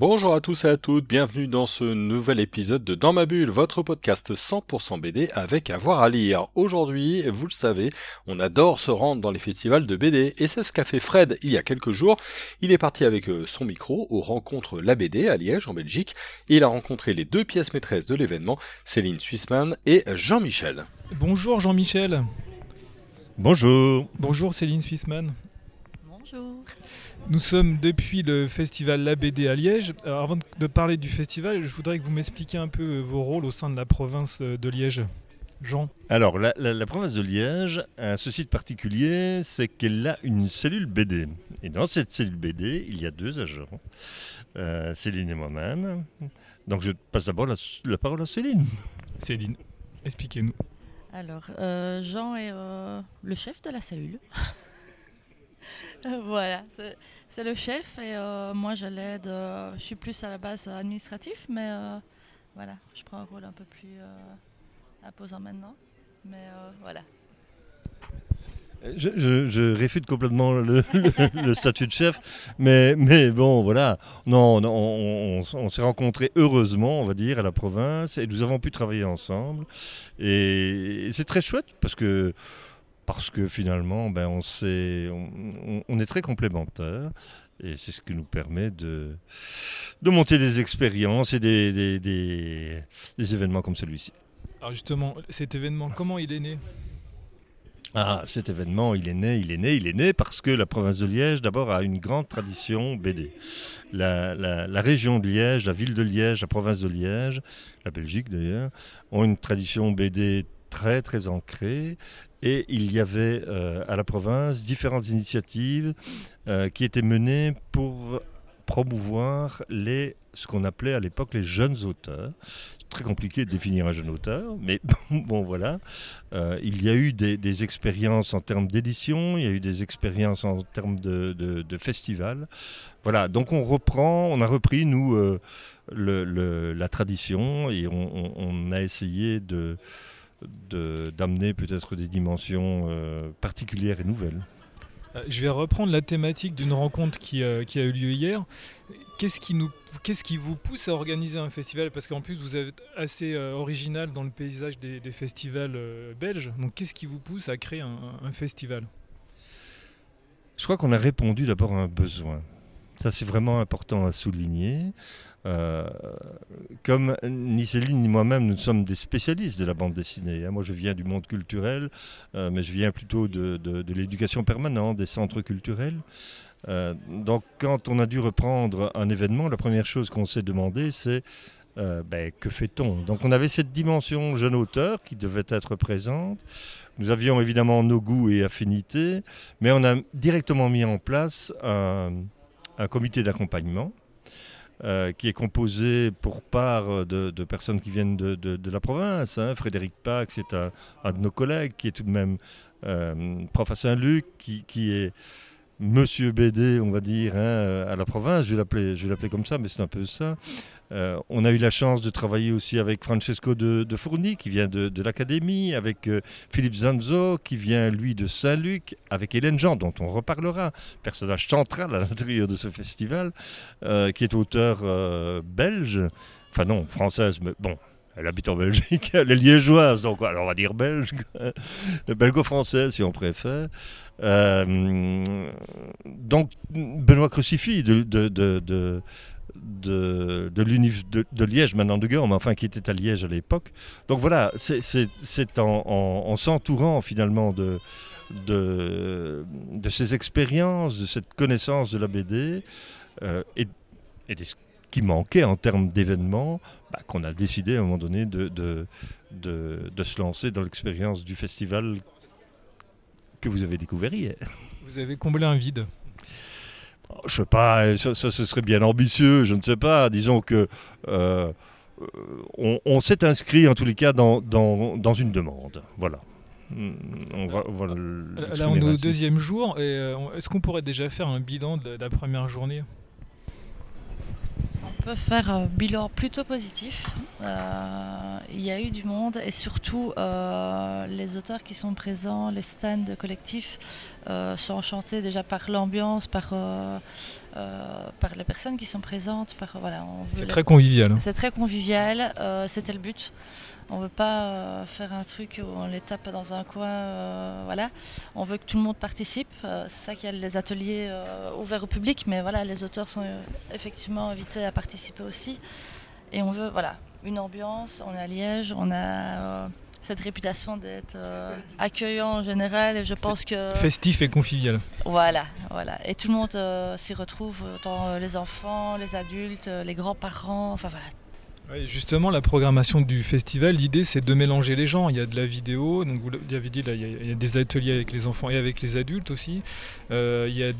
Bonjour à tous et à toutes, bienvenue dans ce nouvel épisode de Dans ma bulle, votre podcast 100% BD avec avoir à lire. Aujourd'hui, vous le savez, on adore se rendre dans les festivals de BD et c'est ce qu'a fait Fred il y a quelques jours. Il est parti avec euh, son micro aux rencontres La BD à Liège en Belgique et il a rencontré les deux pièces maîtresses de l'événement, Céline Suissman et Jean-Michel. Bonjour Jean-Michel. Bonjour. Bonjour Céline Suissman. Bonjour. Nous sommes depuis le festival La BD à Liège. Alors, avant de parler du festival, je voudrais que vous m'expliquiez un peu vos rôles au sein de la province de Liège. Jean Alors, la, la- la province de Liège a ceci de particulier, c'est qu'elle a une cellule BD. Et dans cette cellule BD, il y a deux agents, euh, Céline et moi-même. Donc, je passe d'abord la, la parole à Céline. Céline, expliquez-nous. Alors, euh, Jean est euh, le chef de la cellule. Euh, voilà, c'est le chef et euh, moi je l'aide. euh, je suis plus à la base administratif, mais euh, voilà, je prends un rôle un peu plus imposant maintenant. Mais voilà. Je, réfute complètement le, statut de chef, mais, mais bon, voilà. Non, non, on, on- on s'est rencontrés heureusement, on va dire, à la province, et nous avons pu travailler ensemble. Et, c'est très chouette parce que, parce que finalement, ben, on, est très complémentaires. Et c'est ce qui nous permet de, de monter des expériences et des, des- des- des événements comme celui-ci. Alors justement, cet événement, comment il est né? Ah, cet événement, il est né, il est né, il est né parce que la province de Liège, d'abord, a une grande tradition BD. La, la- la région de Liège, la ville de Liège, la province de Liège, la Belgique d'ailleurs, ont une tradition BD très, très ancrée. Et il y avait euh, à la province différentes initiatives euh, qui étaient menées pour promouvoir les, ce qu'on appelait à l'époque les jeunes auteurs. C'est très compliqué de définir un jeune auteur, mais bon voilà. Euh, il y a eu des, expériences en termes d'édition, il y a eu des expériences en termes de, de, de festival. Voilà, donc on reprend, on a repris, nous, la tradition et on a essayé de de- d'amener peut-être des dimensions euh, particulières et nouvelles. Euh, Je vais reprendre la thématique d'une rencontre qui, euh, qui a eu lieu hier. Qu'est-ce qui, nous, qu'est-ce qui vous pousse à organiser un festival? Parce qu'en plus, vous êtes assez euh, original dans le paysage des, des festivals belges. Donc, qu'est-ce qui vous pousse à créer un, un festival? Je crois qu'on a répondu d'abord à un besoin. Ça, c'est vraiment important à souligner. Euh, comme ni Céline ni moi-même, nous sommes des spécialistes de la bande dessinée. hein. Moi, je viens du monde culturel, euh, mais je viens plutôt de, de- l'éducation permanente, des centres culturels. Euh, donc, quand on a dû reprendre un événement, la première chose qu'on s'est demandé, c'est ben, que fait-on? Donc, on avait cette dimension jeune auteur qui devait être présente. Nous avions évidemment nos goûts et affinités, mais on a directement mis en place un, un comité d'accompagnement euh, qui est composé pour part de, personnes qui viennent de, la province. hein. Frédéric Pax c'est un, de nos collègues qui est tout de même euh, prof à Saint-Luc, qui est Monsieur BD, on va dire, hein, à la province. Je vais l'appeler, comme ça, mais c'est un peu ça. Euh, on a eu la chance de travailler aussi avec Francesco de, de Fourny, qui vient de, l'Académie, avec euh, Philippe Zanzo, qui vient, lui, de Saint-Luc, avec Hélène Jean, dont on reparlera, personnage central à l'intérieur de ce festival, euh, qui est auteur euh, belge, enfin non, française, mais bon, elle habite en Belgique, elle est liégeoise, donc alors on va dire belge, belgo-française si on préfère. Euh, donc Benoît Crucifix de, de, de, de, de, Liège, maintenant de Gand, mais enfin qui était à Liège à l'époque. Donc voilà, c'est- en, en- en s'entourant finalement de, de, de ces expériences, de cette connaissance de la BD euh, et, et de ce qui manquait en termes d'événements, bah, qu'on a décidé à un moment donné de, de, de, de se lancer dans l'expérience du festival que vous avez découvert hier. Vous avez comblé un vide. Je sais pas, ça, ça, ce serait bien ambitieux, je ne sais pas. Disons que euh, euh, on, on s'est inscrit en tous les cas dans, dans, dans une demande. Voilà. Mm, On va, on va Là, on est au ainsi. deuxième jour. euh, Est-ce qu'on pourrait déjà faire un bilan de la, de la première journée? Faire un bilan plutôt positif. Euh, il y a eu du monde et surtout euh, les auteurs qui sont présents, les stands collectifs euh, sont enchantés déjà par l'ambiance, par, par les personnes qui sont présentes. voilà, c'est très convivial. Hein. C'est très convivial, c'était le but. On veut pas euh, faire un truc où on les tape dans un coin. Euh, voilà. On veut que tout le monde participe. Euh, c'est ça qu'il y a les ateliers ouverts au public, mais voilà, les auteurs sont effectivement invités à participer aussi. Et on veut, voilà, une ambiance. On est à Liège, on a cette réputation d'être accueillant en général et je pense que festif et convivial. Voilà, voilà. Et tout le monde s'y retrouve, tant les enfants, les adultes, les grands-parents, enfin voilà, justement, la programmation du festival, l'idée c'est de mélanger les gens. Il y a de la vidéo, donc vous l'avez dit, il, y a, des ateliers avec les enfants et avec les adultes aussi. Euh, il y a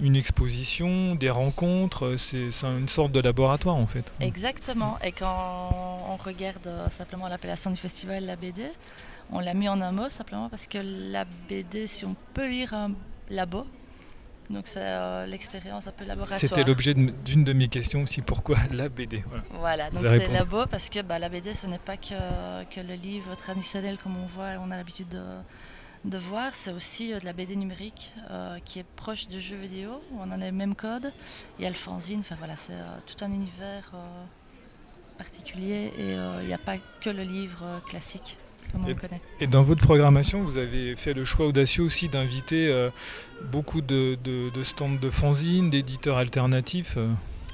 une exposition, des rencontres. C'est une sorte de laboratoire en fait. Exactement. Et quand on regarde euh, simplement l'appellation du festival, la BD, on l'a mis en un mot simplement parce que la BD, si on peut lire un labo, donc c'est euh, l'expérience un peu laboratoire. C'était l'objet d'une de mes questions aussi, pourquoi la BD Voilà, donc c'est labo parce que bah, la BD ce n'est pas que, que, le livre traditionnel comme on voit, on a l'habitude de, de, voir, c'est aussi euh, de la BD numérique euh, qui est proche du jeu vidéo, on en a les mêmes codes, il y a le fanzine, enfin voilà, c'est tout un univers particulier et il n'y a pas que le livre classique et, dans votre programmation, vous avez fait le choix audacieux aussi d'inviter euh, beaucoup de, stands de fanzines, d'éditeurs alternatifs. Euh.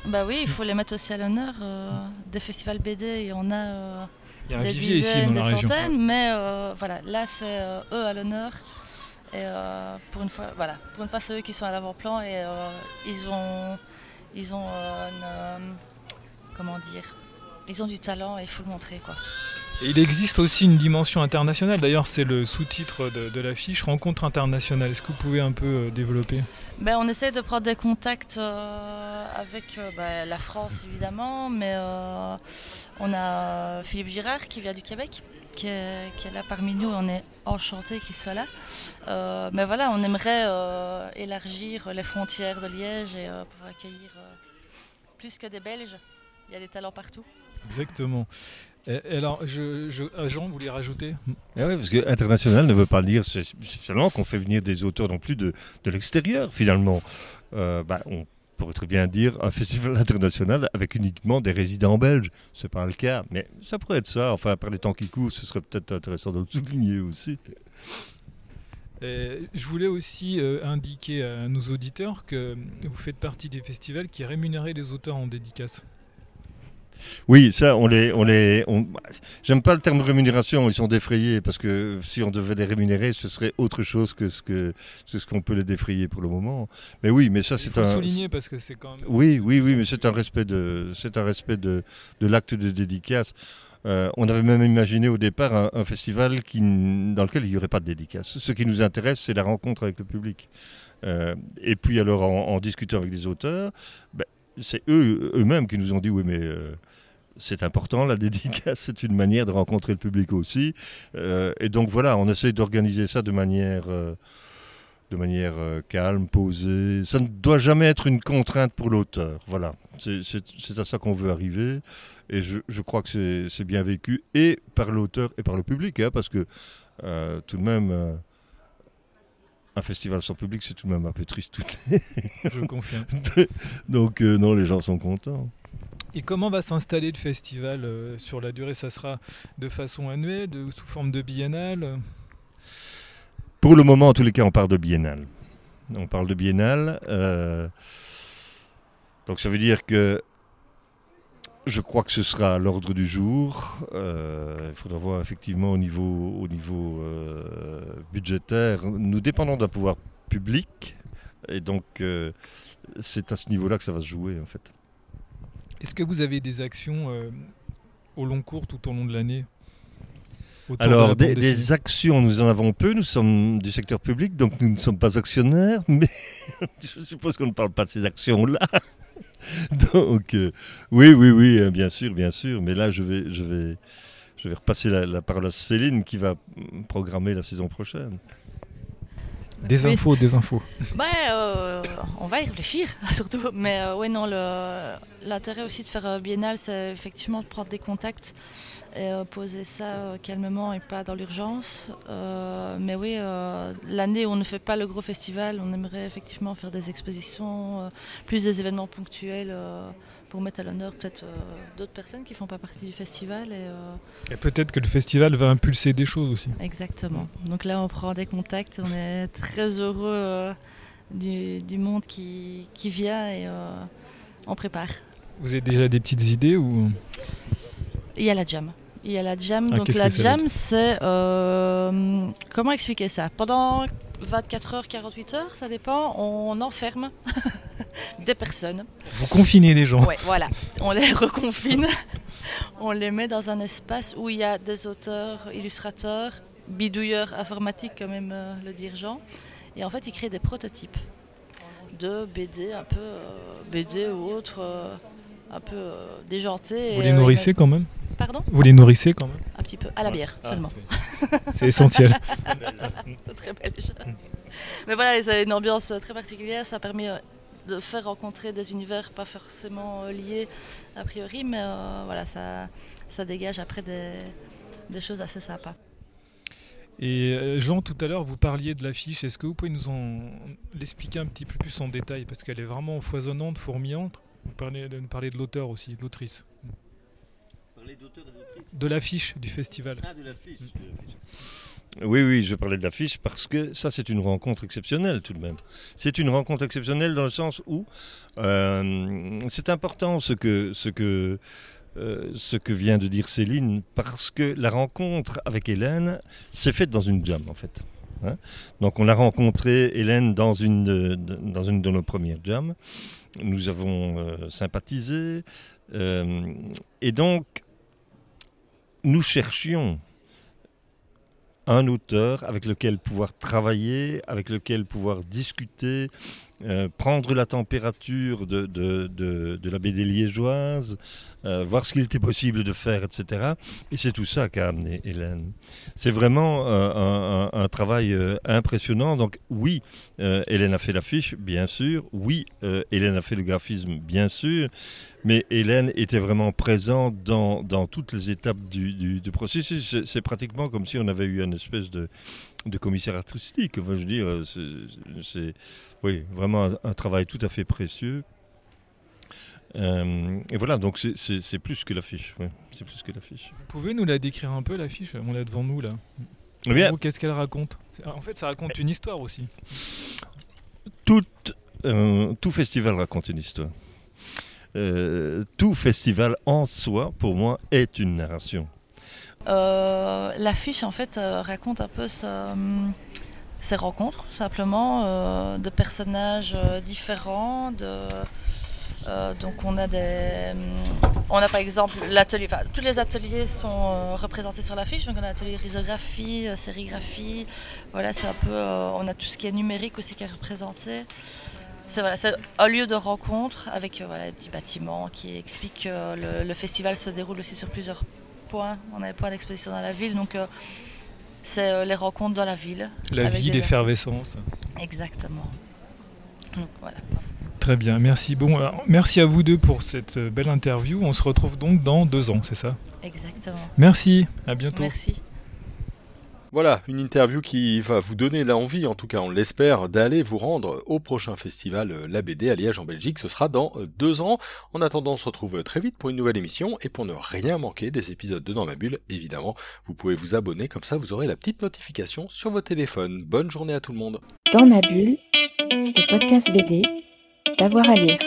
Bah oui, il faut les mettre aussi à l'honneur. Euh, des festivals BD, il y en a. il y a un vivier ici dans la région. Centaines, mais voilà, là c'est eux à l'honneur. Et pour une fois, voilà, pour une fois, c'est eux qui sont à l'avant-plan et ils ont, ils ont, comment dire, ils ont du talent et il faut le montrer quoi il existe aussi une dimension internationale. D'ailleurs, c'est le sous-titre de, l'affiche, rencontre internationale. Est-ce que vous pouvez un peu euh, développer? Ben, On essaie de prendre des contacts euh, avec euh, ben, la France, évidemment, mais on a Philippe Girard qui vient du Québec, qui est, là parmi nous. On est enchanté qu'il soit là. mais voilà, on aimerait élargir les frontières de Liège et pouvoir accueillir plus que des Belges. Il y a des talents partout. Exactement. Et, alors, je, Jean, vous voulez rajouter? Ah Oui, parce que international ne veut pas dire seulement qu'on fait venir des auteurs non plus de, de l'extérieur, finalement. Euh, bah, on pourrait très bien dire un festival international avec uniquement des résidents belges. Ce n'est pas le cas, mais ça pourrait être ça. Enfin, par les temps qui courent, ce serait peut-être intéressant de le souligner aussi. je voulais aussi euh, indiquer à nos auditeurs que vous faites partie des festivals qui rémunéraient les auteurs en dédicace. Oui, ça, on les, on les, j'aime pas le terme rémunération, ils sont défrayés parce que si on devait les rémunérer, ce serait autre chose que ce que, ce qu'on peut les défrayer pour le moment. Mais oui, mais ça c'est un. souligner parce que c'est quand même. Oui, oui, oui, mais c'est un respect de, c'est un respect de, de l'acte de dédicace. Euh, on avait même imaginé au départ un, festival qui, dans lequel il n'y aurait pas de dédicace. Ce qui nous intéresse, c'est la rencontre avec le public. Euh, et puis alors, en, discutant avec des auteurs, ben, c'est eux eux-mêmes qui nous ont dit oui mais euh, c'est important, la dédicace, c'est une manière de rencontrer le public aussi. Euh, et donc voilà, on essaie d'organiser ça de manière, euh, de manière calme, posée. Ça ne doit jamais être une contrainte pour l'auteur. Voilà, c'est à ça qu'on veut arriver. Et je, crois que c'est bien vécu, et par l'auteur et par le public, hein, parce que tout de même un festival sans public, c'est tout de même un peu triste. Je confirme. Donc non, les gens sont contents. Et comment va s'installer le festival euh, sur la durée? Ça sera de façon annuelle, de, sous forme de biennale? Pour le moment, en tous les cas, on parle de biennale. On parle de biennale. Euh, donc ça veut dire que je crois que ce sera à l'ordre du jour. Euh, il faudra voir effectivement au niveau, au niveau budgétaire. Nous dépendons d'un pouvoir public. Et donc c'est à ce niveau-là que ça va se jouer en fait. Est-ce que vous avez des actions euh, au long cours tout au long de l'année? Alors, des, actions, nous en avons peu. Nous sommes du secteur public, donc nous ne sommes pas actionnaires, mais je suppose qu'on ne parle pas de ces actions-là. donc, euh, oui, oui, oui, euh, bien sûr, bien sûr. Mais là, je vais, je vais, je vais repasser la, la parole à Céline qui va programmer la saison prochaine. Des Oui. infos, des infos. Ouais, euh, on va y réfléchir, surtout. Mais euh, ouais, non, l'intérêt aussi de faire euh, biennale, c'est effectivement de prendre des contacts et euh, poser ça calmement et pas dans l'urgence. Mais oui, l'année où on ne fait pas le gros festival, on aimerait effectivement faire des expositions, plus des événements ponctuels pour mettre à l'honneur peut-être euh, d'autres personnes qui font pas partie du festival. Et, euh, Et peut-être que le festival va impulser des choses aussi. Exactement. Donc là, on prend des contacts. On est très heureux euh, du, du monde qui, qui vient et on prépare. Vous avez déjà des petites idées ou? Il y a la jam. Il y a la jam. Ah, Donc la jam, c'est... euh, comment expliquer ça? Pendant 24 heures, 48 heures, ça dépend, on enferme des personnes. vous confinez les gens Ouais, voilà. On les reconfine. on les met dans un espace où il y a des auteurs, illustrateurs, bidouilleurs informatiques, quand même euh, le dire Jean. Et en fait, ils créent des prototypes de BD, un peu euh, BD ou autre, euh, un peu euh, déjantés. Vous les nourrissez quand même? Pardon? Vous les nourrissez quand même? Un petit peu. À la bière Ah, seulement. c'est- C'est essentiel. C'est très belge. Mais voilà, c'est une ambiance très particulière. Ça permet euh, de faire rencontrer des univers pas forcément euh, liés a priori, mais euh, voilà, ça, ça dégage après des, des choses assez sympas. Et euh, Jean, tout à l'heure, vous parliez de l'affiche. Est-ce que vous pouvez nous en l'expliquer un petit peu plus en détail? Parce qu'elle est vraiment foisonnante, fourmillante. Vous parlez de, parler de l'auteur aussi, de l'autrice. De l'affiche du festival. Oui, oui, je parlais de l'affiche parce que ça, c'est une rencontre exceptionnelle tout de même. C'est une rencontre exceptionnelle dans le sens où euh, c'est important ce que, ce, que, euh, ce que vient de dire Céline parce que la rencontre avec Hélène s'est faite dans une jam en fait. hein. Donc on a rencontré Hélène dans une, de- de- dans une de nos premières jams. Nous avons euh, sympathisé. euh, et donc, nous cherchions un auteur avec lequel pouvoir travailler, avec lequel pouvoir discuter, euh, prendre la température de, de, de, de la BD euh, voir ce qu'il était possible de faire, etc. Et c'est tout ça qu'a amené Hélène. C'est vraiment euh, un, travail impressionnant. Donc oui, Hélène a fait l'affiche, bien sûr. Oui, Hélène a fait le graphisme, bien sûr. Mais Hélène était vraiment présente dans, dans toutes les étapes du, du- du processus. C'est pratiquement comme si on avait eu une espèce de, de commissaire artistique. Enfin, je veux dire, euh, c'est- oui, vraiment un, un travail tout à fait précieux. Euh, et voilà, donc c'est- plus que l'affiche. ouais, c'est plus que l'affiche. Vous pouvez nous la décrire un peu, l'affiche? On l'a devant nous, là. Eh bien, Qu'est-ce qu'elle raconte? En fait, ça raconte une histoire aussi. tout, euh, tout festival raconte une histoire. Euh, tout festival en soi, pour moi, est une narration. Euh, L'affiche, en fait, euh, raconte un peu ce- hum, ces rencontres, simplement, euh, de personnages euh, différents. Euh, donc, on a des. On a par exemple l'atelier. Tous les ateliers sont euh, représentés sur l'affiche. Donc, on a l'atelier risographie, euh, sérigraphie. Voilà, c'est un peu. euh, on a tout ce qui est numérique aussi qui est représenté. C'est voilà, un lieu de rencontre avec euh, voilà, des petits bâtiments qui expliquent que le, le festival se déroule aussi sur plusieurs points. On a des points d'exposition dans la ville, donc euh, c'est euh, les rencontres dans la ville. La vie, des l'effervescence. Exactement. Donc voilà. Très bien, merci. Bon, alors, merci à vous deux pour cette euh, belle interview. On se retrouve donc dans deux ans, c'est ça? Exactement. Merci, à bientôt. Merci. Voilà, une interview qui va vous donner l'envie, en tout cas on l'espère, d'aller vous rendre au prochain festival euh, La BD à Liège en Belgique. Ce sera dans euh, deux ans. En attendant, on se retrouve très vite pour une nouvelle émission. Et pour ne rien manquer des épisodes de Dans ma bulle, évidemment, vous pouvez vous abonner, comme ça vous aurez la petite notification sur vos téléphones. Bonne journée à tout le monde. Dans ma bulle, le podcast BD, d'avoir à lire.